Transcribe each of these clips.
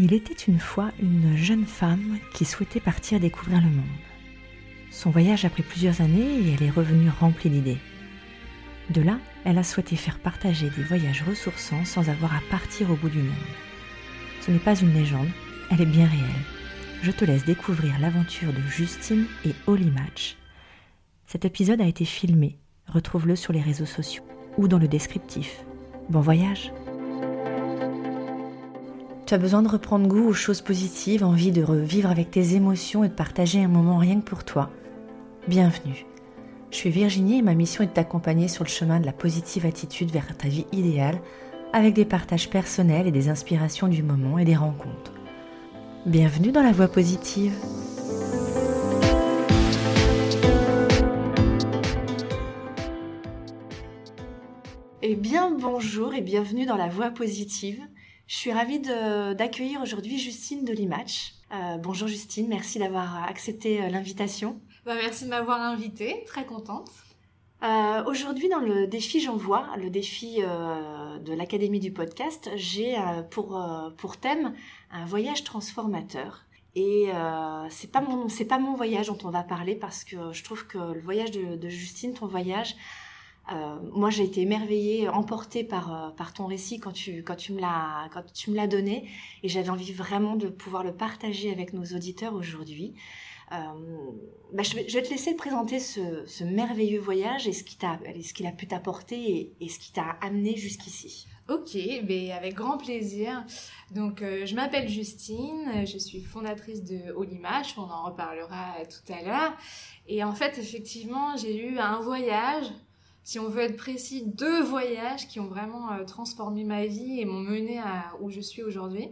Il était une fois une jeune femme qui souhaitait partir découvrir le monde. Son voyage a pris plusieurs années et elle est revenue remplie d'idées. De là, elle a souhaité faire partager des voyages ressourçants sans avoir à partir au bout du monde. Ce n'est pas une légende, elle est bien réelle. Je te laisse découvrir l'aventure de Justine et Holly Match. Cet épisode a été filmé, retrouve-le sur les réseaux sociaux ou dans le descriptif. Bon voyage tu as besoin de reprendre goût aux choses positives, envie de revivre avec tes émotions et de partager un moment rien que pour toi. Bienvenue. Je suis Virginie et ma mission est de t'accompagner sur le chemin de la positive attitude vers ta vie idéale avec des partages personnels et des inspirations du moment et des rencontres. Bienvenue dans la voie positive. Eh bien bonjour et bienvenue dans la voie positive. Je suis ravie d'accueillir aujourd'hui Justine de l'IMATCH. Euh, bonjour Justine, merci d'avoir accepté euh, l'invitation. Bah, merci de m'avoir invitée, très contente. Euh, aujourd'hui, dans le défi J'envoie, le défi de l'Académie du podcast, j'ai pour, pour thème un voyage transformateur. Et c'est pas mon c'est pas mon voyage dont on va parler parce que je trouve que le voyage de, de Justine, ton voyage, euh, moi, j'ai été émerveillée, emportée par, euh, ton récit quand tu, me l'as, donné, et j'avais envie vraiment de pouvoir le partager avec nos auditeurs aujourd'hui. Euh, bah, je, vais, te laisser présenter ce, merveilleux voyage et ce qu'il a, pu t'apporter et, ce qui t'a amené jusqu'ici. Ok, mais avec grand plaisir. Donc, je m'appelle Justine, je suis fondatrice de Olimash, on en reparlera tout à l'heure. Et en fait, effectivement, j'ai eu un voyage si on veut être précis, deux voyages qui ont vraiment euh, transformé ma vie et m'ont mené à où je suis aujourd'hui.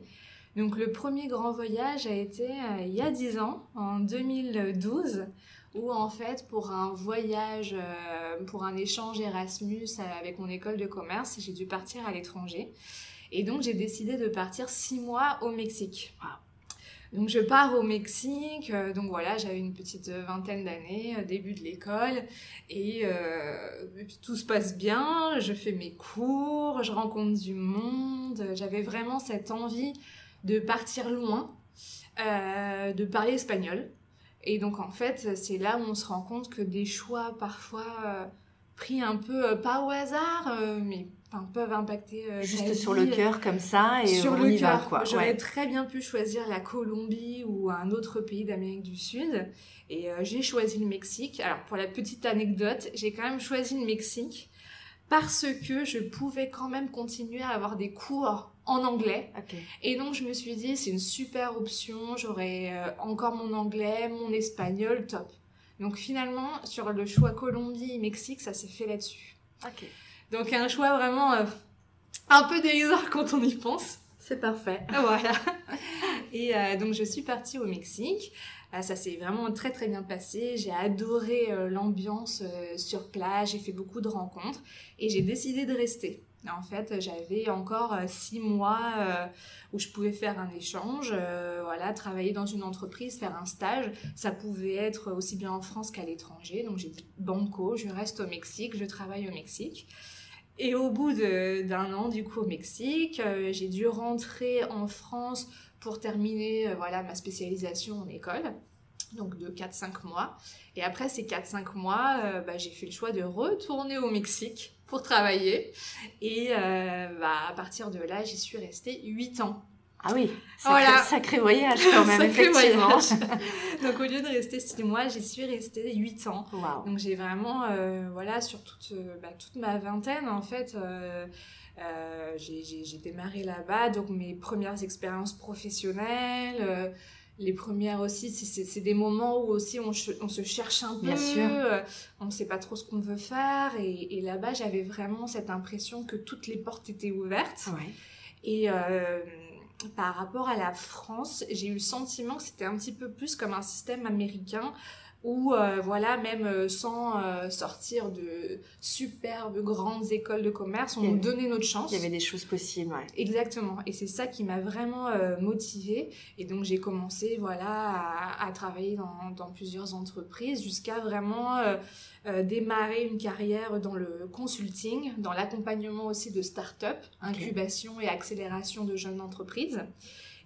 Donc le premier grand voyage a été euh, il y a dix ans, en 2012, où en fait pour un voyage, euh, pour un échange Erasmus avec mon école de commerce, j'ai dû partir à l'étranger. Et donc j'ai décidé de partir six mois au Mexique. Donc je pars au Mexique, euh, donc voilà, j'avais une petite vingtaine d'années, euh, début de l'école, et euh, tout se passe bien, je fais mes cours, je rencontre du monde, j'avais vraiment cette envie de partir loin, de parler espagnol. Et donc en fait, c'est là où on se rend compte que des choix parfois pris un peu, pas au hasard, mais peuvent impacter euh, juste sur le cœur comme ça et sur on le y va quoi. J'aurais très bien pu choisir la Colombie ou un autre pays d'Amérique du Sud et euh, j'ai choisi le Mexique. Alors pour la petite anecdote, j'ai quand même choisi le Mexique parce que je pouvais quand même continuer à avoir des cours en anglais. Et donc je me suis dit c'est une super option, j'aurai euh, encore mon anglais, mon espagnol, top. Donc finalement sur le choix Colombie-Mexique, ça s'est fait là-dessus. Donc un choix vraiment euh, un peu dérisoire quand on y pense. C'est parfait. Voilà. Et euh, donc je suis partie au Mexique. Euh, ça s'est vraiment très très bien passé. J'ai adoré l'ambiance sur place. J'ai fait beaucoup de rencontres et j'ai décidé de rester. En fait, j'avais encore six mois où je pouvais faire un échange, voilà, travailler dans une entreprise, faire un stage. Ça pouvait être aussi bien en France qu'à l'étranger. Donc j'ai dit banco, je reste au Mexique, je travaille au Mexique. Et au bout d'un an, du coup, au Mexique, euh, j'ai dû rentrer en France pour terminer euh, voilà, ma spécialisation en école, donc de 4-5 mois. Et après ces 4-5 mois, euh, bah, j'ai fait le choix de retourner au Mexique pour travailler. Et bah, à partir de là, j'y suis restée 8 ans. Ah oui, sacré, voilà. sacré voyage quand même, sacré effectivement. Voyage. Donc au lieu de rester six mois, j'y suis restée huit ans. Donc j'ai vraiment, euh, voilà, sur toute, euh, bah, toute ma vingtaine en fait, euh, euh j'ai démarré là-bas. Donc mes premières expériences professionnelles, les premières aussi, c'est des moments où aussi on, on, se cherche un peu, Bien sûr. on ne sait pas trop ce qu'on veut faire. Et, et là-bas, j'avais vraiment cette impression que toutes les portes étaient ouvertes. Ouais. Et euh, par rapport à la France, j'ai eu le sentiment que c'était un petit peu plus comme un système américain où, euh, voilà, même euh, sans euh, sortir de superbes grandes écoles de commerce, on nous donnait notre chance. Il y avait des choses possibles, ouais. Exactement. Et c'est ça qui m'a vraiment motivée. Et donc, j'ai commencé, voilà, à, à travailler dans, dans, plusieurs entreprises jusqu'à vraiment démarrer une carrière dans le consulting, dans l'accompagnement aussi de start-up, incubation et accélération de jeunes entreprises.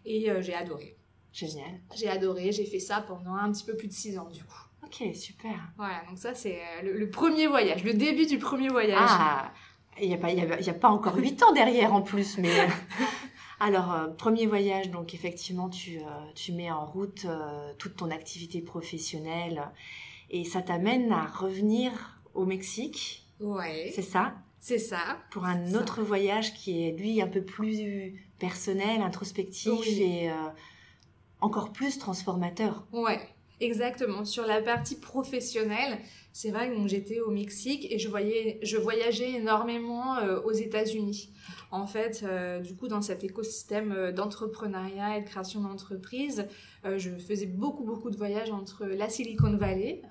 Et j'ai adoré. Génial. J'ai adoré, j'ai fait ça pendant un petit peu plus de six ans du coup. Ok, super. Voilà, donc ça c'est le, premier voyage, le début du premier voyage. Ah, il n'y a, pas, a, pas encore huit ans derrière en plus, mais... Alors, euh, premier voyage, donc effectivement, tu, euh, tu mets en route euh, toute ton activité professionnelle et ça t'amène à revenir au Mexique. Ouais. C'est ça? C'est ça. Pour un autre voyage qui est, lui, un peu plus personnel, introspectif et encore plus transformateur. Ouais, exactement. Sur la partie professionnelle, c'est vrai que j'étais au Mexique et je, voyais, je voyageais énormément aux États-Unis. En fait, euh, du coup, dans cet écosystème euh, d'entrepreneuriat et de création d'entreprise, euh, je faisais beaucoup, beaucoup de voyages entre la Silicon Valley,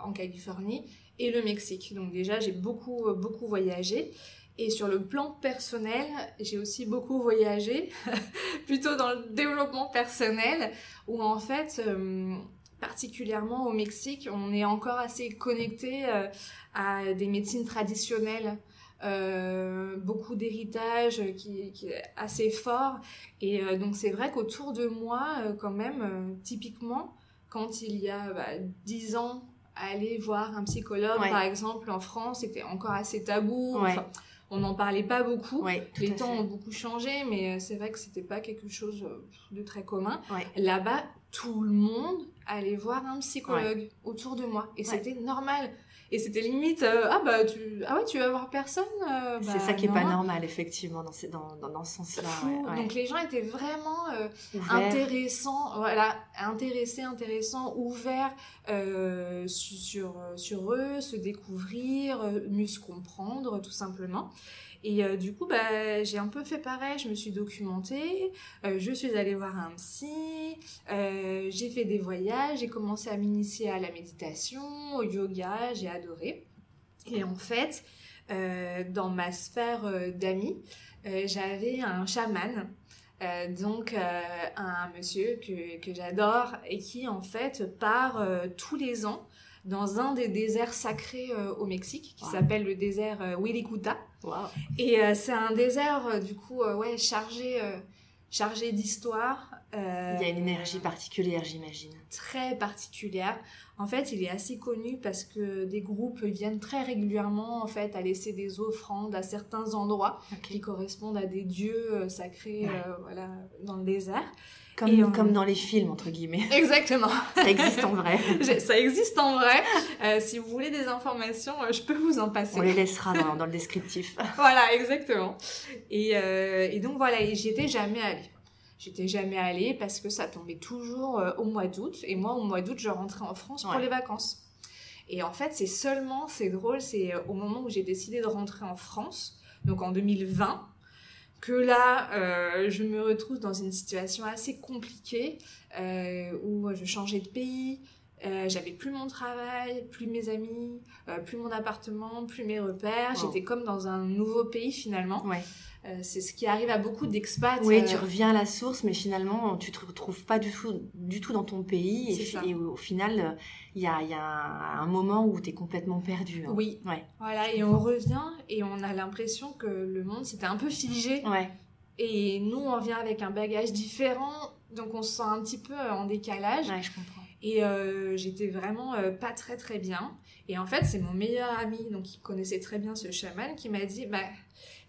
en Californie, et le Mexique. Donc déjà, j'ai beaucoup, beaucoup voyagé. Et sur le plan personnel, j'ai aussi beaucoup voyagé, plutôt dans le développement personnel, où en fait, particulièrement au Mexique, on est encore assez connecté à des médecines traditionnelles. Euh, beaucoup d'héritage qui, qui, est assez fort. Et euh, donc c'est vrai qu'autour de moi, euh, quand même, typiquement, quand il y a bah, 10 ans, aller voir un psychologue, par exemple, en France, c'était encore assez tabou. On n'en parlait pas beaucoup. Les temps ont beaucoup changé, mais c'est vrai que c'était pas quelque chose de très commun. Là-bas, tout le monde allait voir un psychologue autour de moi. Et c'était normal. Et c'était limite, euh, ah bah tu, ah ouais, tu vas voir personne. Euh, c'est ça bah qui est pas normal, effectivement, dans, dans, dans, ce sens-là. Donc les gens étaient vraiment euh, intéressants, voilà, intéressés, intéressants, ouverts sur, sur eux, se découvrir, mieux se comprendre, tout simplement. Et euh, du coup, bah, j'ai un peu fait pareil, je me suis documentée, euh, je suis allée voir un psy, euh, j'ai fait des voyages, j'ai commencé à m'initier à la méditation, au yoga, j'ai adoré. Et en fait, dans ma sphère d'amis, j'avais un chaman. donc un monsieur que, que j'adore et qui en fait part tous les ans dans un des déserts sacrés euh, au Mexique qui s'appelle le désert euh, Wirikuta. Et euh, c'est un désert du coup ouais chargé chargé d'histoire. il y a une énergie particulière, j'imagine. Très particulière. En fait, il est assez connu parce que des groupes viennent très régulièrement en fait à laisser des offrandes à certains endroits qui correspondent à des dieux sacrés voilà dans le désert. Comme, comme dans les films, entre guillemets. Exactement. ça existe en vrai. ça existe en vrai. Euh, si vous voulez des informations, euh, je peux vous en passer. On les laissera dans, dans le descriptif. voilà, exactement. Et, euh, et donc voilà, j'y étais jamais allée. J'étais jamais allée parce que ça tombait toujours au mois d'août. Et moi, au mois d'août, je rentrais en France pour les vacances. Et en fait, c'est seulement, c'est drôle, c'est au moment où j'ai décidé de rentrer en France, donc en 2020, que là, euh, je me retrouve dans une situation assez compliquée euh, où je changeais de pays, euh, j'avais plus mon travail, plus mes amis, plus mon appartement, plus mes repères. J'étais comme dans un nouveau pays finalement. Ouais. Euh, c'est ce qui arrive à beaucoup d'expats. Oui, tu reviens à la source, mais finalement, tu te retrouves pas du tout, du tout dans ton pays. Et, au, final, il y a, y a, un moment où tu es complètement perdu. Hein. Oui. Ouais. Voilà, et on revient et on a l'impression que le monde s'était un peu figé. Ouais. Et nous, on vient avec un bagage différent, donc on se sent un petit peu en décalage. Ouais, je comprends. Et euh, j'étais vraiment euh, pas très très bien. Et en fait, c'est mon meilleur ami, donc qui connaissait très bien ce chaman, qui m'a dit, bah,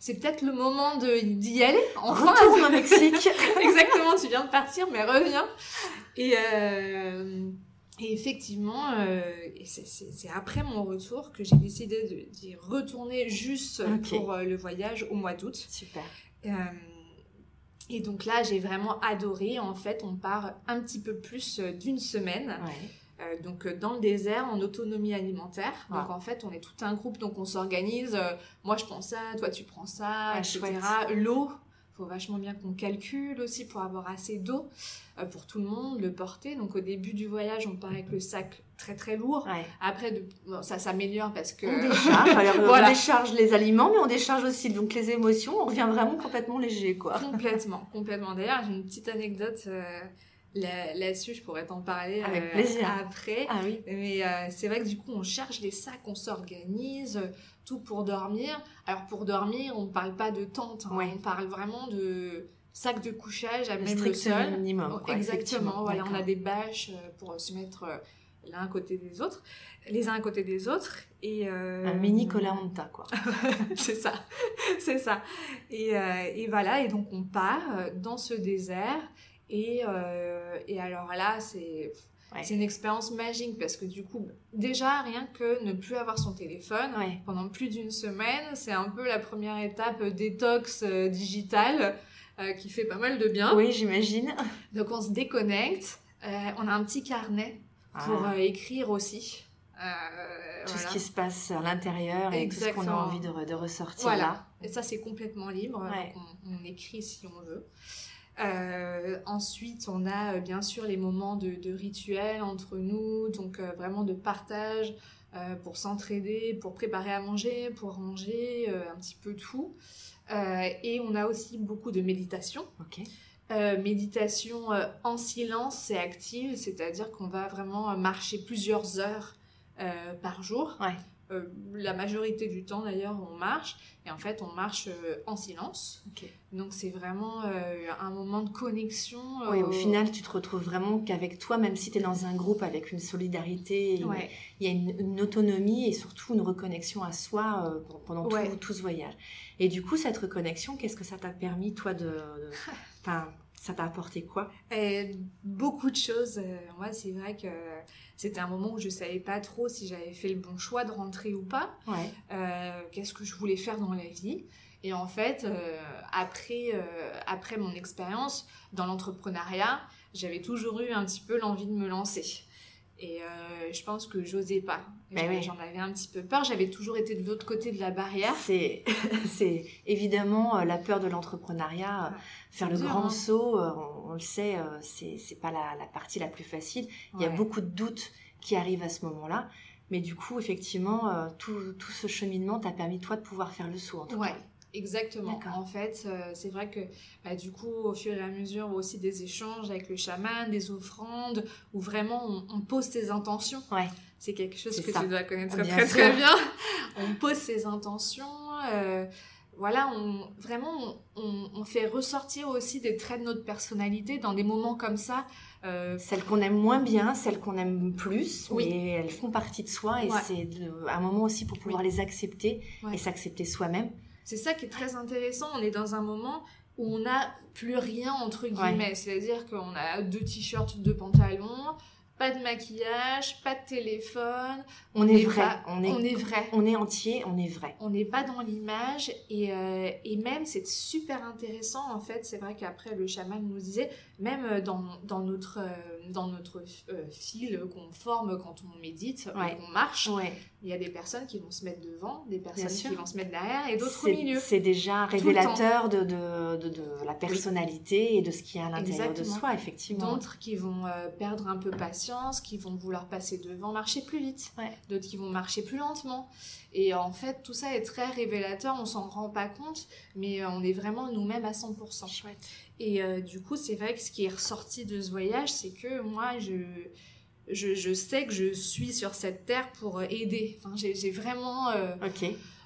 c'est peut-être le moment d'y aller. Enfin, Retourne au Mexique. Exactement, tu viens de partir, mais reviens. Et, euh, et effectivement, euh, c'est après mon retour que j'ai décidé d'y retourner juste pour euh, le voyage au mois d'août. Super. et donc là, j'ai vraiment adoré. En fait, on part un petit peu plus d'une semaine. Ouais. Euh, donc euh, dans le désert en autonomie alimentaire. Donc en fait, on est tout un groupe, donc on s'organise. Euh, moi, je prends ça, toi, tu prends ça, etc. L'eau, faut vachement bien qu'on calcule aussi pour avoir assez d'eau pour tout le monde, le porter. Donc au début du voyage, on part avec le sac très très lourd. Après, de, ça s'améliore parce que on décharge, on décharge les aliments, mais on décharge aussi donc les émotions. On revient vraiment complètement léger, quoi. Complètement, complètement. D'ailleurs, j'ai une petite anecdote. Là-dessus, je pourrais t'en parler Avec euh, plaisir. après. Ah oui. Mais euh, c'est vrai que du coup, on cherche les sacs, on s'organise, euh, tout pour dormir. Alors pour dormir, on ne parle pas de tente, hein. on parle vraiment de sac de couchage à Le même le sol. minimum. quoi, Exactement. Voilà, on a des bâches pour se mettre l'un à côté des autres, les uns à côté des autres. Et, euh, Un mini Colanta, quoi. c'est ça, c'est ça. Et, euh, et voilà, et donc on part dans ce désert. Et, euh, et alors là, c'est Ouais. c'est une expérience magique parce que du coup, déjà, rien que ne plus avoir son téléphone Ouais. pendant plus d'une semaine, c'est un peu la première étape détox euh, digitale euh, qui fait pas mal de bien. Oui, j'imagine. Donc on se déconnecte, euh, on a un petit carnet pour Ah, écrire aussi. Tout voilà. ce qui se passe à l'intérieur et tout ce qu'on a envie de, re- de ressortir Voilà. là. Et ça, c'est complètement libre. Ouais. donc on, on écrit si on veut. Euh, ensuite, on a euh, bien sûr les moments de, de rituel entre nous, donc euh, vraiment de partage euh, pour s'entraider, pour préparer à manger, pour ranger, un petit peu tout. Et on a aussi beaucoup de méditation. Méditation en silence et active, c'est-à-dire qu'on va vraiment marcher plusieurs heures par jour. Ouais. Euh, la majorité du temps d'ailleurs on marche et en fait on marche euh, en silence. Donc c'est vraiment euh, un moment de connexion. Oui, au final, tu te retrouves vraiment qu'avec toi, même si tu es dans un groupe avec une solidarité, il Ouais. y a une, une autonomie et surtout une reconnexion à soi pendant tout- Ouais. tout, ce voyage. Et du coup, cette reconnexion, qu'est-ce que ça t'a permis, toi, de... de- ça t'a apporté quoi? Beaucoup de choses. Euh, moi, c'est vrai que c'était un moment où je savais pas trop si j'avais fait le bon choix de rentrer ou pas. Ouais. Euh, Qu'est-ce que je voulais faire dans la vie? Et en fait, euh, après, après mon expérience dans l'entrepreneuriat, j'avais toujours eu un petit peu l'envie de me lancer. Et euh, je pense que j'osais pas. Ben J'en- oui. Avais un petit peu peur. J'avais toujours été de l'autre côté de la barrière. C'est, c'est évidemment euh, la peur de l'entrepreneuriat. euh, Ouais. Faire le dur, grand hein. saut, on, on le sait, c'est, c'est pas la, la partie la plus facile. Il y a beaucoup de doutes qui arrivent à ce moment-là. Mais du coup, effectivement, tout, tout ce cheminement t'a permis, toi, de pouvoir faire le saut, en tout Ouais, cas. Exactement. En fait, euh, c'est vrai que bah, du coup, au fur et à mesure, aussi des échanges avec le chaman, des offrandes, où vraiment on, on pose ses intentions. Ouais. C'est quelque chose que ça. tu dois connaître Bien très sûr. très bien. on pose ses intentions. euh, voilà, on, vraiment, on, fait ressortir aussi des traits de notre personnalité dans des moments comme ça. euh, Celles qu'on aime moins bien, celles qu'on aime plus, Oui. mais elles font partie de soi et Ouais. c'est un moment aussi pour pouvoir les accepter Ouais. et s'accepter soi-même. C'est ça qui est très intéressant. On est dans un moment où on n'a plus rien, entre guillemets. C'est-à-dire qu'on a deux t-shirts, deux pantalons, pas de maquillage, pas de téléphone. On est vrai, pas- on est, on est vrai. on est entier, on est vrai. On n'est pas dans l'image et, euh, et même c'est super intéressant en fait. C'est vrai qu'après le chaman nous disait, même euh, dans, dans notre, euh, dans notre euh, fil qu'on forme quand on médite, Ouais. qu'on marche, Ouais. il y a des personnes qui vont se mettre devant, des personnes qui vont se mettre derrière et d'autres au milieu. C'est déjà révélateur de, de, de, de la personnalité et de ce qu'il y a à l'intérieur de soi, effectivement. D'autres qui vont euh, perdre un peu patience, qui vont vouloir passer devant, marcher plus vite. Ouais. D'autres qui vont marcher plus lentement. Et en fait, tout ça est très révélateur, on s'en rend pas compte, mais on est vraiment nous-mêmes à 100%. Chouette. Et euh, du coup, c'est vrai que ce qui est ressorti de ce voyage, c'est que moi, je, je, je sais que je suis sur cette terre pour aider. Enfin, j'ai j'ai vraiment euh,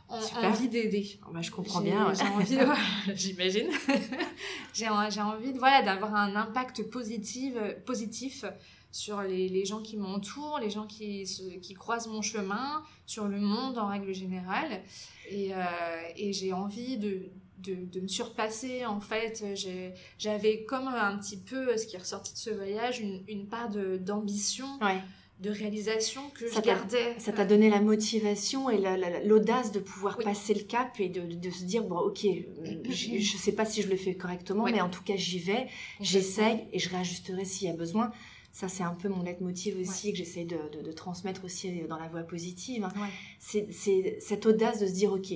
en- envie d'aider. Bah, je comprends J'ai- bien. ouais. J'ai envie, ouais, j'imagine. j'ai en- j'ai envie de, voilà, d'avoir un impact positif, positif sur les, les gens qui m'entourent, les gens qui, se- qui croisent mon chemin, sur le monde en règle générale. Et, euh, et j'ai envie de, de, de me surpasser, en fait. J'avais comme un petit peu, ce qui est ressorti de ce voyage, une, une part de- d'ambition, Ouais. de réalisation que Ça je gardais. Ça t'a donné la motivation et la- la- l'audace de pouvoir Oui. passer le cap et de, de se dire bon ok euh, je je sais pas si je le fais correctement Ouais. mais en tout cas j'y vais j'essaye et je réajusterai s'il y a besoin ça c'est un peu mon leitmotiv aussi que j'essaie de, de- transmettre aussi dans la voie positive hein. C'est cette audace de se dire ok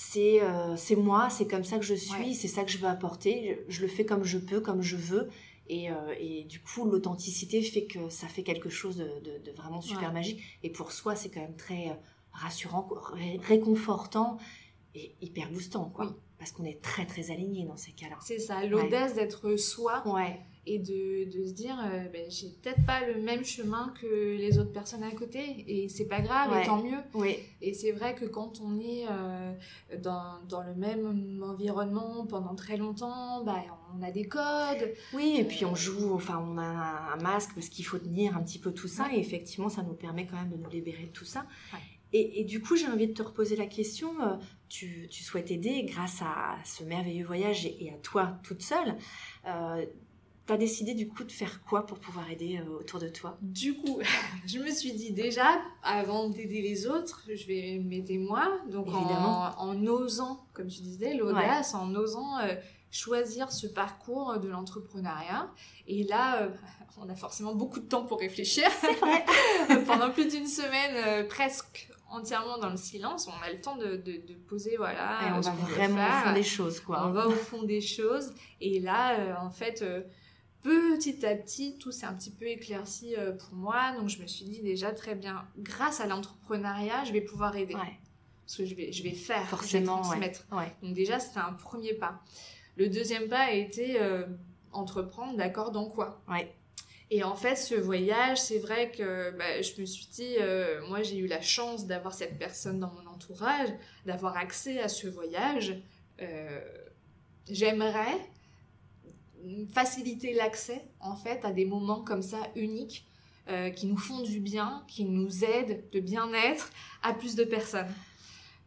c'est euh, c'est moi c'est comme ça que je suis Ouais. c'est ça que je veux apporter. Je, je le fais comme je peux comme je veux. Et, euh, et du coup l'authenticité fait que ça fait quelque chose de, de- de vraiment super Ouais. magique. Et pour soi c'est quand même très euh, rassurant ré- réconfortant et hyper boostant quoi. Oui. parce qu'on est très très aligné dans ces cas-là. C'est ça, l'audace d'être soi ouais et de, de se dire euh, ben, j'ai peut-être pas le même chemin que les autres personnes à côté et c'est pas grave Ouais. et tant mieux oui et c'est vrai que quand on est euh, dans, dans le même environnement pendant très longtemps bah, on a des codes. Oui, et puis on joue, enfin, on a un masque parce qu'il faut tenir un petit peu tout ça. Et effectivement, ça nous permet quand même de nous libérer de tout ça. Et, du coup, j'ai envie de te reposer la question. Euh, tu, souhaites aider grâce à ce merveilleux voyage et, à toi toute seule. Euh, tu as décidé du coup de faire quoi pour pouvoir aider euh, autour de toi? Du coup, je me suis dit déjà, avant d'aider les autres, je vais m'aider moi. Donc en, osant, comme tu disais, l'audace, en osant choisir ce parcours de l'entrepreneuriat. Et là, on a forcément beaucoup de temps pour réfléchir. Pendant plus d'une semaine, presque entièrement dans le silence, on a le temps de, de, poser, voilà. Et on va vraiment au fond des choses, quoi. On va au fond des choses. Et là, euh, en fait, euh, petit à petit, tout s'est un petit peu éclairci euh, pour moi. Donc, je me suis dit déjà, très bien, grâce à l'entrepreneuriat, je vais pouvoir aider. Parce que je vais, je vais faire, forcément, je vais Donc, déjà, c'était un premier pas. Le deuxième pas a été entreprendre, d'accord, dans quoi? Ouais. Et en fait, ce voyage, c'est vrai que bah, je me suis dit, euh, moi j'ai eu la chance d'avoir cette personne dans mon entourage, d'avoir accès à ce voyage. Euh, J'aimerais faciliter l'accès, en fait, à des moments comme ça uniques, euh, qui nous font du bien, qui nous aident de bien-être à plus de personnes.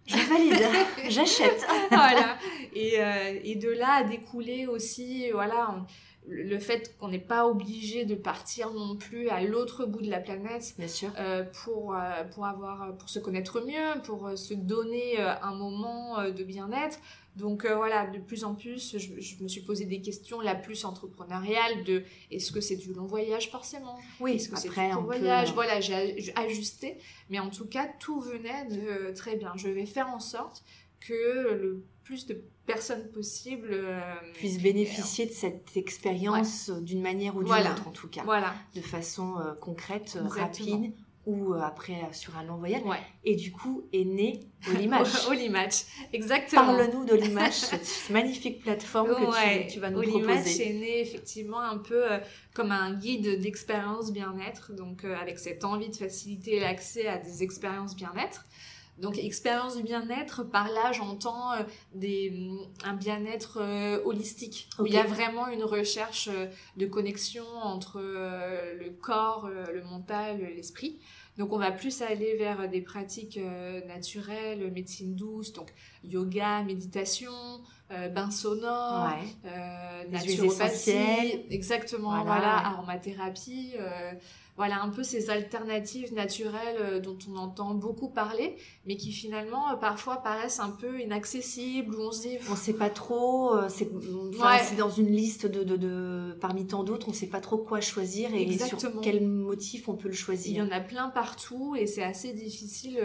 Je valide, j'achète. voilà. Et, euh, et, de là a découlé aussi, voilà, le fait qu'on n'est pas obligé de partir non plus à l'autre bout de la planète Bien sûr. Euh, pour, euh, pour, avoir, pour se connaître mieux, pour euh, se donner un moment de bien-être. Donc voilà, de plus en plus, je, me suis posé des questions la plus entrepreneuriale de est-ce que c'est du long voyage forcément? Oui, est-ce que c'est du court voyage? Voilà, j'ai ajusté, mais en tout cas, tout venait de très bien. Je vais faire en sorte que le plus de personnes possibles euh, puissent bénéficier de cette expérience euh, d'une manière ou d'une autre en tout cas. Voilà. De façon euh, concrete, rapide ou après sur un long voyage. Et du coup est né Olimatch. Olimatch, exactement. Parle-nous d'Olimatch, cette magnifique plateforme que tu, vas nous Olimatch est né effectivement un peu comme un guide d'expérience bien-être, donc avec cette envie de faciliter l'accès à des expériences bien-être. Donc expérience du bien-être, par là j'entends euh, des un bien-être euh, holistique où il y a vraiment une recherche euh, de connexion entre le corps, le mental, l'esprit. Donc on va plus aller vers des pratiques naturelles, médecine douce, donc yoga, méditation, bain sonore, naturopathie, exactement, voilà, aromathérapie voilà un peu ces alternatives naturelles euh, dont on entend beaucoup parler, mais qui finalement euh, parfois paraissent un peu inaccessibles ou on se dit on sait pas trop, euh, c'est dans une liste de, de, parmi tant d'autres, on sait pas trop quoi choisir et sur quel motif on peut le choisir. Il y en a plein partout et c'est assez difficile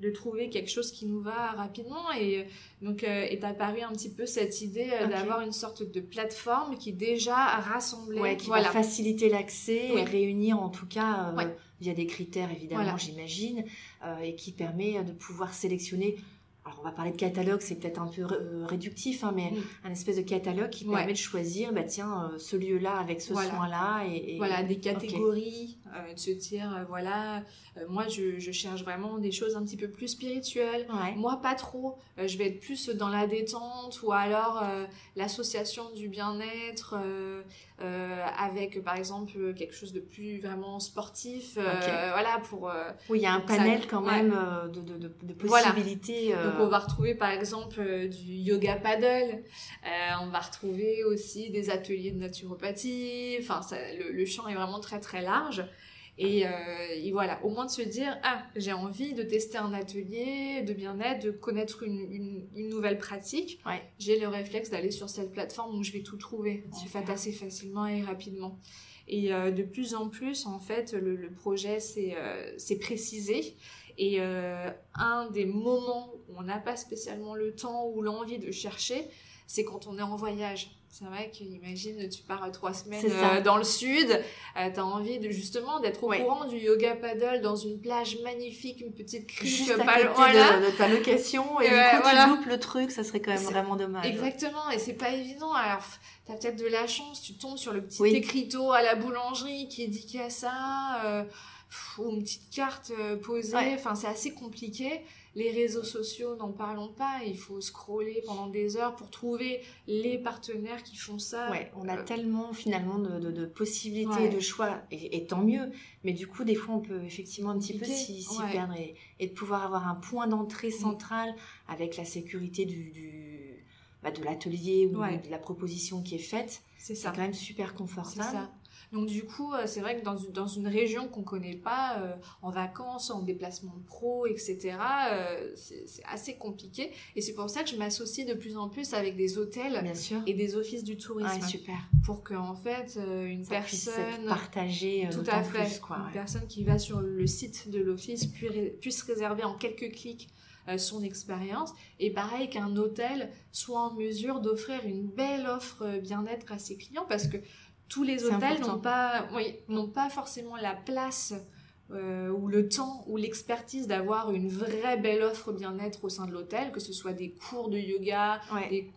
de trouver quelque chose qui nous va rapidement. Et donc euh, est apparue un petit peu cette idée euh, d'avoir une sorte de plateforme qui déjà rassemblait ouais, qui va faciliter l'accès et réunir en tout cas euh, via des critères évidemment j'imagine et qui permet de pouvoir sélectionner alors on va parler de catalogue, c'est peut-être un peu réductif, hein, mais un espèce de catalogue qui permet de choisir, bah tiens, ce lieu-là avec ce soin-là. Et, Voilà, des catégories, euh, de se dire, voilà, moi je, je, cherche vraiment des choses un petit peu plus spirituelles. Moi pas trop, je vais être plus dans la détente ou alors l'association du bien-être avec par exemple quelque chose de plus vraiment sportif. Voilà, pour... oui, il y a un panel quand même de, de, de, possibilités on va retrouver par exemple euh, du yoga paddle, euh, on va retrouver aussi des ateliers de naturopathie, enfin le, champ est vraiment très très large. Euh, et, voilà, au moins de se dire, ah, j'ai envie de tester un atelier de bien-être, de connaître une, nouvelle pratique. J'ai le réflexe d'aller sur cette plateforme où je vais tout trouver, en fait, assez facilement et rapidement. Et de plus en plus, en fait, le, le projet s'est précisé. Et euh, un des moments où on n'a pas spécialement le temps ou l'envie de chercher, c'est quand on est en voyage. C'est vrai qu'imagine, tu pars trois semaines euh, dans le sud, euh, tu as envie de justement d'être au courant du yoga paddle dans une plage magnifique, une petite crique Juste à côté de, ta location et, du coup tu loupes le truc, ça serait quand même vraiment dommage. Exactement, et c'est pas évident. Alors, t'as peut-être de la chance, tu tombes sur le petit écriteau à la boulangerie qui est dédié à ça. Euh, ou une petite carte euh, posée. Enfin, c'est assez compliqué. Les réseaux sociaux, n'en parlons pas. Il faut scroller pendant des heures pour trouver les partenaires qui font ça. Ouais, on a tellement finalement de, possibilités, de choix, et, tant mieux. Mais du coup, des fois, on peut effectivement un petit peu s'y perdre et, de pouvoir avoir un point d'entrée mm. central avec la sécurité du, bah, de l'atelier ou de la proposition qui est faite. C'est quand même super confortable. Donc du coup, euh, c'est vrai que dans une, dans une région qu'on connaît pas, euh, en vacances, en déplacement pro, etc., euh, c'est assez compliqué. Et c'est pour ça que je m'associe de plus en plus avec des hôtels et des offices du tourisme. super. Pour que en fait, une personne partager tout à fait, une personne qui va sur le site de l'office puisse réserver en quelques clics son expérience. Et pareil qu'un hôtel soit en mesure d'offrir une belle offre bien-être à ses clients parce que tous les hôtels n'ont pas, oui, n'ont pas forcément la place euh, ou le temps ou l'expertise d'avoir une vraie belle offre bien-être au sein de l'hôtel, que ce soit des cours de yoga,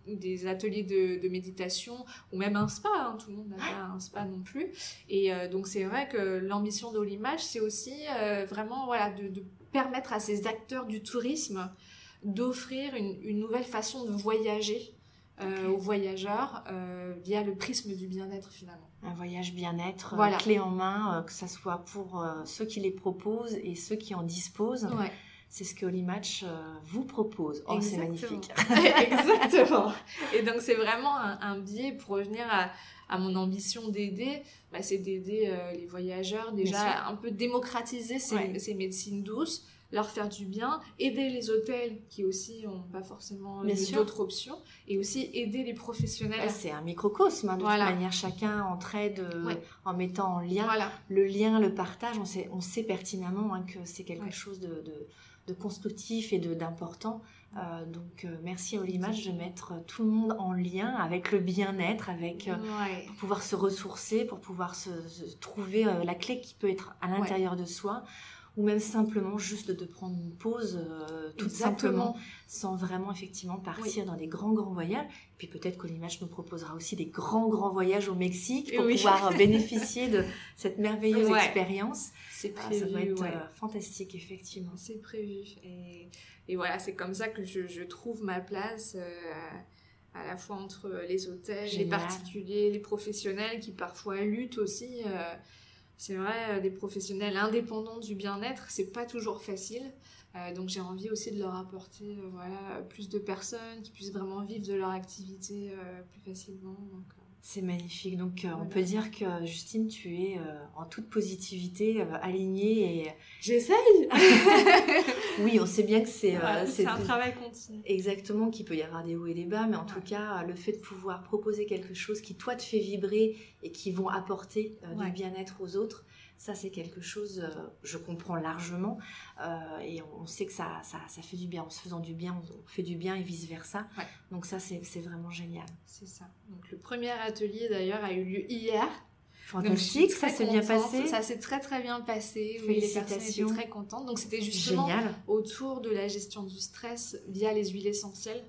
des, ateliers de, méditation ou même un spa. Hein. tout le monde n'a pas un spa non plus. Et euh, donc c'est vrai que l'ambition de l'image, c'est aussi euh, vraiment voilà de, de, permettre à ces acteurs du tourisme d'offrir une, une nouvelle façon de voyager euh, aux voyageurs euh, via le prisme du bien-être finalement. Un voyage bien-être, euh, clé en main, que ce soit pour ceux qui les proposent et ceux qui en disposent. C'est ce que Olimatch vous propose. Oh, c'est magnifique. Exactement. Et donc, c'est vraiment un, biais pour revenir à, à mon ambition d'aider. Bah, c'est d'aider les voyageurs, déjà un peu démocratiser ces, ces médecines douces, leur faire du bien, aider les hôtels qui aussi n'ont pas forcément d'autres options, et aussi aider les professionnels. c'est un microcosme, hein, de toute manière, chacun entraide euh, en mettant en lien le lien, le partage. On sait, on sait pertinemment hein, que c'est quelque chose de, de, constructif et d'important. Euh, donc euh, merci à Olimage de mettre tout le monde en lien avec le bien-être, avec pour pouvoir se ressourcer, pour pouvoir se, trouver la clé qui peut être à l'intérieur de soi ou même simplement juste de prendre une pause euh, tout simplement sans vraiment effectivement partir dans des grands grands voyages. Puis peut-être que l'image nous proposera aussi des grands grands voyages au Mexique pour pouvoir bénéficier de cette merveilleuse expérience. C'est prévu ah, ça va être euh, fantastique effectivement. C'est prévu. Et, et voilà c'est comme ça que je, je trouve ma place euh, à la fois entre les hôtels, les particuliers, les professionnels qui parfois luttent aussi c'est vrai, euh, des professionnels indépendants du bien-être, c'est pas toujours facile. Euh, donc j'ai envie aussi de leur apporter euh, voilà, plus de personnes qui puissent vraiment vivre de leur activité plus facilement. C'est magnifique. Donc on peut dire que Justine, tu es en toute positivité, alignée et... J'essaye Oui, on sait bien que c'est... c'est un travail continu. Exactement, qu'il peut y avoir des hauts et des bas, mais en tout cas, le fait de pouvoir proposer quelque chose qui, toi, te fait vibrer et qui vont apporter euh, du bien-être aux autres, ça c'est quelque chose, euh, je comprends largement, euh, et on sait que ça, ça, ça, fait du bien. En se faisant du bien, on fait du bien et vice-versa. Donc ça c'est vraiment génial. C'est ça. Donc le premier atelier d'ailleurs a eu lieu hier. Fantastique, ça s'est bien passé. Ça s'est très très bien passé. Oui, les personnes étaient très contentes. Donc c'était justement autour de la gestion du stress via les huiles essentielles.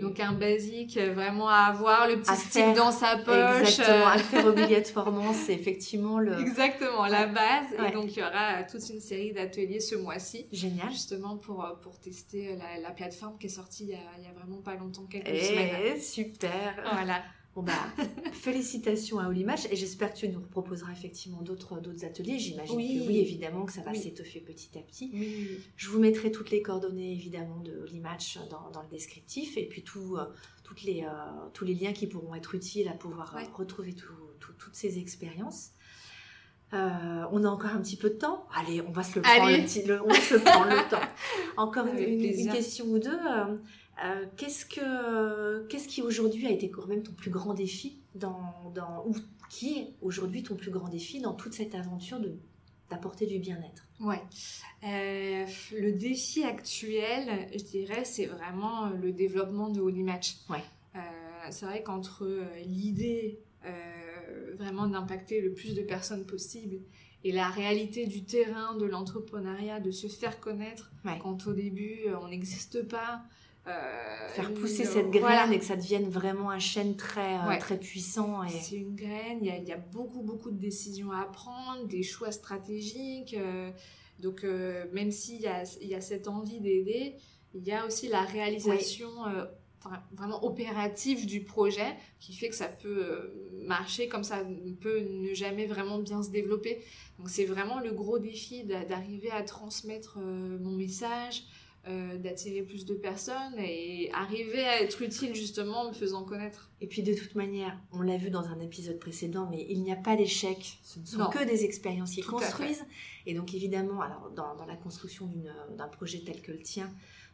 Donc un basique euh, vraiment à avoir, le petit stick dans sa poche. Exactement, à faire obligatoirement, c'est effectivement le... Exactement, la base. Et donc il y aura toute une série d'ateliers ce mois-ci. Génial. Justement pour, euh, pour tester la, la plateforme qui est sortie il y a, il y a vraiment pas longtemps, quelques et eh, semaines. Super. Voilà. Bon bah, félicitations à Olimatch et j'espère que tu nous proposeras effectivement d'autres d'autres ateliers. J'imagine que oui, évidemment que ça va s'étoffer petit à petit. Je vous mettrai toutes les coordonnées évidemment de Olimatch dans, dans le descriptif et puis tout, euh, toutes les, euh, tous les liens qui pourront être utiles à pouvoir euh, retrouver toutes ces expériences. on a encore un petit peu de temps. Allez, on va se le prendre, le, on va se le, prendre le temps. Encore une, une, question ou deux. Euh, qu'est-ce que qu'est-ce qui aujourd'hui a été quand même ton plus grand défi dans, dans ou qui est aujourd'hui ton plus grand défi dans toute cette aventure de d'apporter du bien-être? Ouais. Euh, le défi actuel, je dirais, c'est vraiment le développement de Holy Match. Ouais. Euh, c'est vrai qu'entre l'idée vraiment d'impacter le plus de personnes possible et la réalité du terrain de l'entrepreneuriat, de se faire connaître quand au début on n'existe pas, faire pousser cette graine et que ça devienne vraiment un chêne très, très puissant. Et... C'est une graine, il y a, y a, beaucoup, beaucoup de décisions à prendre, des choix stratégiques. donc, même s'il y a, y a cette envie d'aider, il y a aussi la réalisation vraiment opérative du projet qui fait que ça peut euh, marcher comme ça peut ne jamais vraiment bien se développer. Donc c'est vraiment le gros défi d'arriver à transmettre euh, mon message, euh, d'attirer plus de personnes et arriver à être utile justement en me faisant connaître. Et puis de toute manière, on l'a vu dans un épisode précédent, mais il n'y a pas d'échec, ce ne sont que des expériences qui construisent. Et donc évidemment, alors dans, dans la construction d'un projet tel que le tien,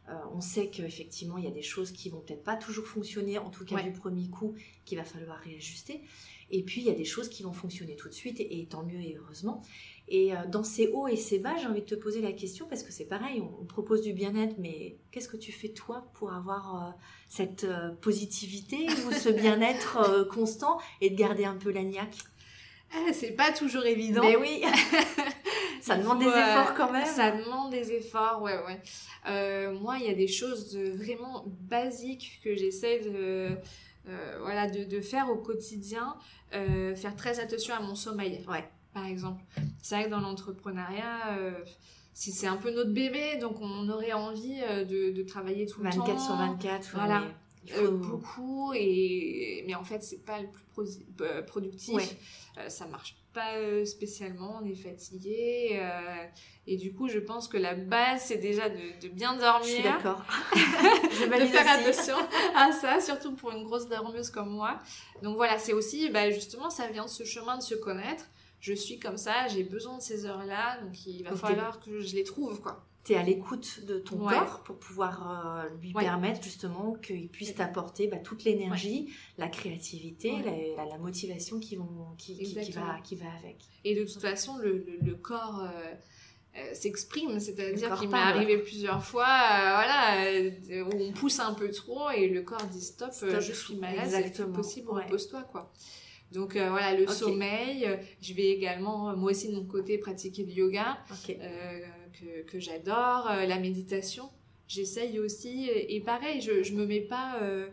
euh, on sait qu'effectivement, il y a des choses qui vont peut-être pas toujours fonctionner, en tout cas du premier coup, qu'il va falloir réajuster. Et puis, il y a des choses qui vont fonctionner tout de suite, et, tant mieux et heureusement. Et euh, dans ces hauts et ces bas, j'ai envie de te poser la question, parce que c'est pareil, on, propose du bien-être, mais qu'est-ce que tu fais toi pour avoir euh, cette positivité ou ce bien-être constant et de garder un peu la niaque? Ah, c'est pas toujours évident. Mais oui Ça demande des efforts quand même. Ça demande des efforts, ouais, ouais. Euh, moi, il y a des choses vraiment basiques que j'essaie de, euh, voilà, de, de, faire au quotidien. Euh, faire très attention à mon sommeil, ouais. par exemple. C'est vrai que dans l'entrepreneuriat, si c'est un peu notre bébé, donc on aurait envie de, de travailler tout le temps. 24 sur 24. Voilà. Euh, beaucoup et mais en fait c'est pas le plus euh, productif. Ouais. euh, ça marche pas spécialement on est fatigué et du coup je pense que la base c'est déjà de, de, bien dormir je suis d'accord. De faire attention à ça surtout pour une grosse dormeuse comme moi. Donc voilà c'est aussi bah, justement ça vient de ce chemin de se connaître. Je suis comme ça j'ai besoin de ces heures là donc il va falloir que je les trouve quoi tu es à l'écoute de ton corps pour pouvoir euh, lui permettre justement qu'il puisse t'apporter bah, toute l'énergie, la créativité, la, la, motivation qui, vont, qui, qui, va, qui va avec. Et de toute façon, le, le, corps... Euh, euh, s'exprime, c'est-à-dire qu'il m'est arrivé plusieurs fois, voilà, où on pousse un peu trop et le corps dit stop, je suis malade, c'est possible, repose-toi, quoi. Donc voilà, le sommeil. Je vais également, moi aussi de mon côté, pratiquer du yoga que, j'adore, euh, la méditation. J'essaye aussi, et, pareil, je, je me mets pas. Euh,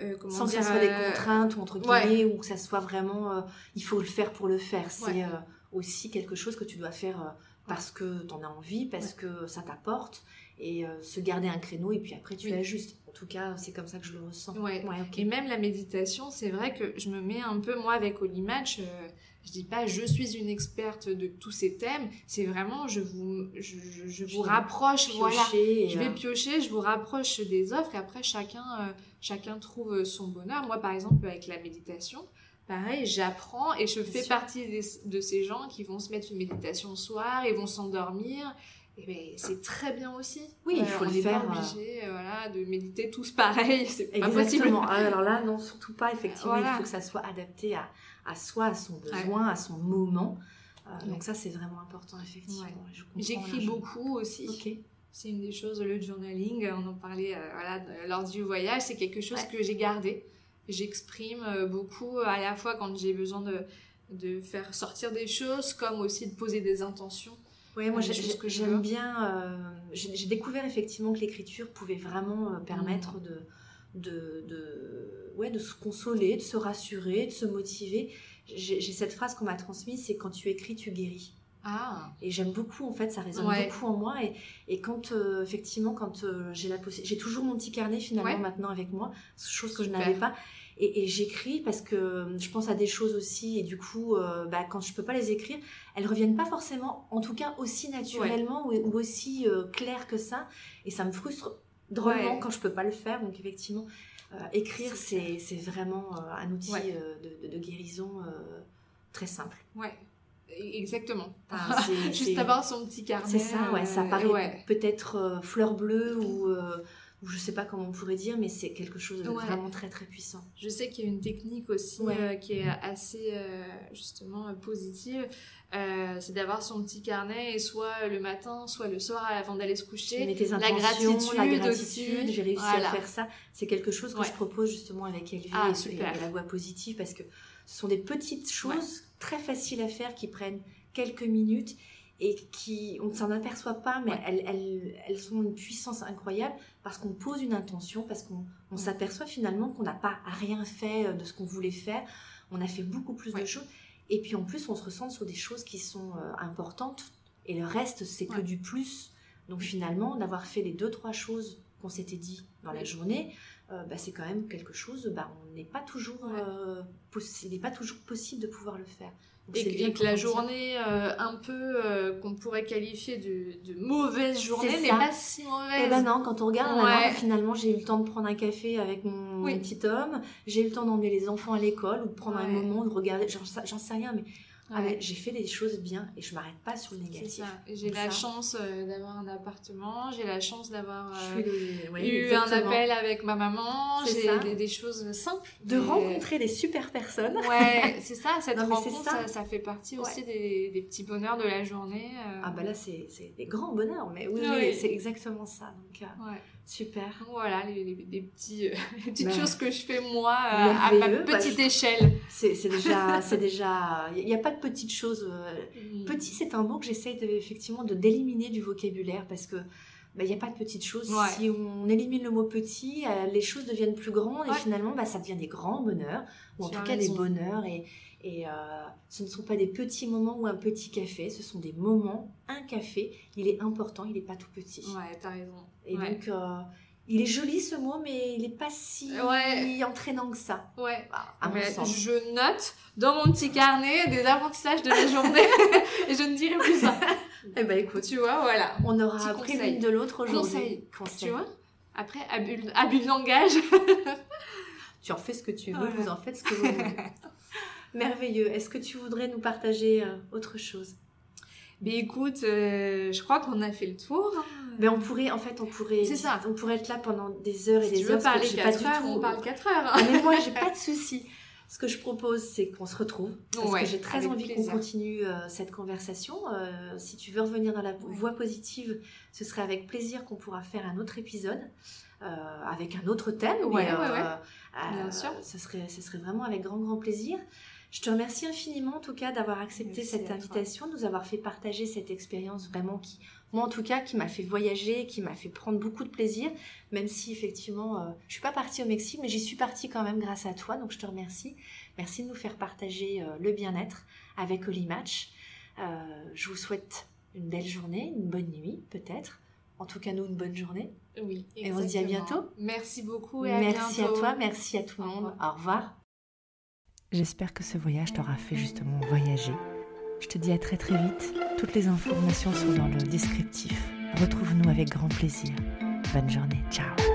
euh, Sans que ce soit des contraintes ou entre guillemets, ou que ça soit vraiment. il faut le faire pour le faire. C'est aussi quelque chose que tu dois faire parce que tu en as envie, parce que ça t'apporte, et se garder un créneau, et puis après tu ajustes. En tout cas, c'est comme ça que je le ressens. Et même la méditation, c'est vrai que je me mets un peu, moi, avec Olimatch, euh, je dis pas je suis une experte de tous ces thèmes, c'est vraiment je vous, je, je, vous rapproche, voilà. Je vais euh. piocher, je vous rapproche des offres et après chacun, euh, chacun trouve son bonheur. Moi, par exemple, avec la méditation, pareil, j'apprends et je fais partie de ces gens qui vont se mettre une méditation le soir et vont s'endormir eh ben, c'est très bien aussi. Oui, il faut le faire. Pas obligé, euh, voilà, de méditer tous pareil, c'est pas possible. Ah, alors là, non, surtout pas. Effectivement, il faut que ça soit adapté à, à soi, à son besoin, à son moment. Euh, donc ça, c'est vraiment important, effectivement. J'écris beaucoup aussi. C'est une des choses, le journaling, on en parlait euh, voilà, lors du voyage, c'est quelque chose que j'ai gardé. J'exprime beaucoup à la fois quand j'ai besoin de, de faire sortir des choses, comme aussi de poser des intentions. Oui, moi j'aime bien. Euh, j'ai découvert effectivement que l'écriture pouvait vraiment euh, permettre mm. de, de, de, ouais, de se consoler, de se rassurer, de se motiver. J'ai cette phrase qu'on m'a transmise c'est quand tu écris, tu guéris. Ah. Et j'aime beaucoup, en fait, ça résonne beaucoup en moi. Et, et quand, euh, effectivement, quand j'ai la possibilité, j'ai toujours mon petit carnet finalement maintenant avec moi, chose que je n'avais pas. Et, j'écris parce que je pense à des choses aussi, et du coup, euh, bah, quand je peux pas les écrire, elles reviennent pas forcément, en tout cas aussi naturellement ou, aussi euh, claires que ça. Et ça me frustre drôlement quand je peux pas le faire. Donc effectivement, euh, écrire, c'est vraiment un outil de, de, guérison très simple. Ouais. E, exactement. Juste avoir son petit carnet. C'est ça, ouais. Ça paraît peut-être fleur bleue ou je sais pas comment on pourrait dire, mais c'est quelque chose de vraiment très très puissant. Je sais qu'il y a une technique aussi euh, qui est assez euh, justement euh, positive, c'est d'avoir son petit carnet et soit le matin, soit le soir avant d'aller se coucher. la gratitude, la gratitude, j'ai réussi à faire ça. C'est quelque chose que je propose justement avec Elvie ah, et, la voix positive parce que ce sont des petites choses très faciles à faire qui prennent quelques minutes et qui, on ne s'en aperçoit pas, mais elles, elles, elles, ont une puissance incroyable parce qu'on pose une intention, parce qu'on on s'aperçoit finalement qu'on n'a pas rien fait euh, de ce qu'on voulait faire. On a fait beaucoup plus de choses. Et puis en plus, on se ressent sur des choses qui sont euh, importantes. Et le reste, c'est que du plus. Donc finalement, d'avoir fait les deux, trois choses qu'on s'était dit dans la journée, euh, bah, c'est quand même quelque chose, bah, on n'est pas toujours, il n'est pas toujours possible de pouvoir le faire et que la journée euh, un peu euh, qu'on pourrait qualifier de, de mauvaise journée n'est pas si mauvaise. Eh ben non, quand on regarde, finalement j'ai eu le temps de prendre un café avec mon, petit homme, j'ai eu le temps d'emmener les enfants à l'école ou de prendre un moment de regarder, j'en sais rien, mais ah j'ai fait des choses bien et je m'arrête pas sur le négatif. J'ai la chance euh, d'avoir un appartement, j'ai la chance d'avoir euh, eu un appel avec ma maman, j'ai des, des, choses simples. De rencontrer des super personnes. Ouais, c'est ça, cette rencontre, ça. Ça, fait partie aussi des, des, petits bonheurs de la journée. Euh. Ah bah là, c'est des grands bonheurs, mais oui, oui. c'est exactement ça. Donc, Super. Voilà, les, petits, petites bah, choses que je fais moi à ma bah, petite échelle. C'est déjà, c'est déjà, il n'y a pas de petites choses. Euh, mm. Petit, c'est un mot que j'essaye de, effectivement de d'éliminer du vocabulaire parce que bah, il n'y a pas de petites choses. Si on élimine le mot petit, euh, les choses deviennent plus grandes et finalement, bah, ça devient des grands bonheurs, ou en tout cas des bonheurs. Et, et euh, ce ne sont pas des petits moments ou un petit café, ce sont des moments. Un café, il est important, il n'est pas tout petit. Ouais, t'as raison. Et donc, euh, il est joli ce mot, mais il n'est pas si entraînant que ça. Ouais. Bah, à Je note dans mon petit carnet des apprentissages de la journée et je ne dirai plus ça. eh ben écoute, tu vois, voilà. On aura appris l'une de l'autre aujourd'hui. Conseil. Tu vois Après, abus, abus de langage. tu en fais ce que tu veux, vous en faites ce que vous voulez. Merveilleux. Est-ce que tu voudrais nous partager euh, autre chose? Mais écoute, euh, je crois qu'on a fait le tour. Mais on pourrait, en fait, on pourrait, c'est ça. On pourrait être là pendant des heures et des tu heures. Parler 4 heures, on parle 4 heures. Ah, mais moi, j'ai pas de souci. Ce que je propose, c'est qu'on se retrouve. Parce que j'ai très envie qu'on continue euh, cette conversation. si tu veux revenir dans la voie positive, ce serait avec plaisir qu'on pourra faire un autre épisode. avec un autre thème. Ouais, ouais, ouais. Bien sûr. Ce serait, ce serait vraiment avec grand, grand plaisir. Je te remercie infiniment en tout cas d'avoir accepté cette invitation, de nous avoir fait partager cette expérience vraiment qui, moi en tout cas, qui m'a fait voyager, qui m'a fait prendre beaucoup de plaisir, même si effectivement, euh, je suis pas partie au Mexique, mais j'y suis partie quand même grâce à toi, donc je te remercie. Merci de nous faire partager euh, le bien-être avec Oli Match. Euh, je vous souhaite une belle journée, une bonne nuit peut-être. En tout cas, nous, une bonne journée. Oui. Et on se dit à bientôt. Merci beaucoup et à merci à toi, merci à tout le monde. Au revoir. J'espère que ce voyage t'aura fait justement voyager. Je te dis à très très vite. Toutes les informations sont dans le descriptif. Retrouve-nous avec grand plaisir. Bonne journée. Ciao.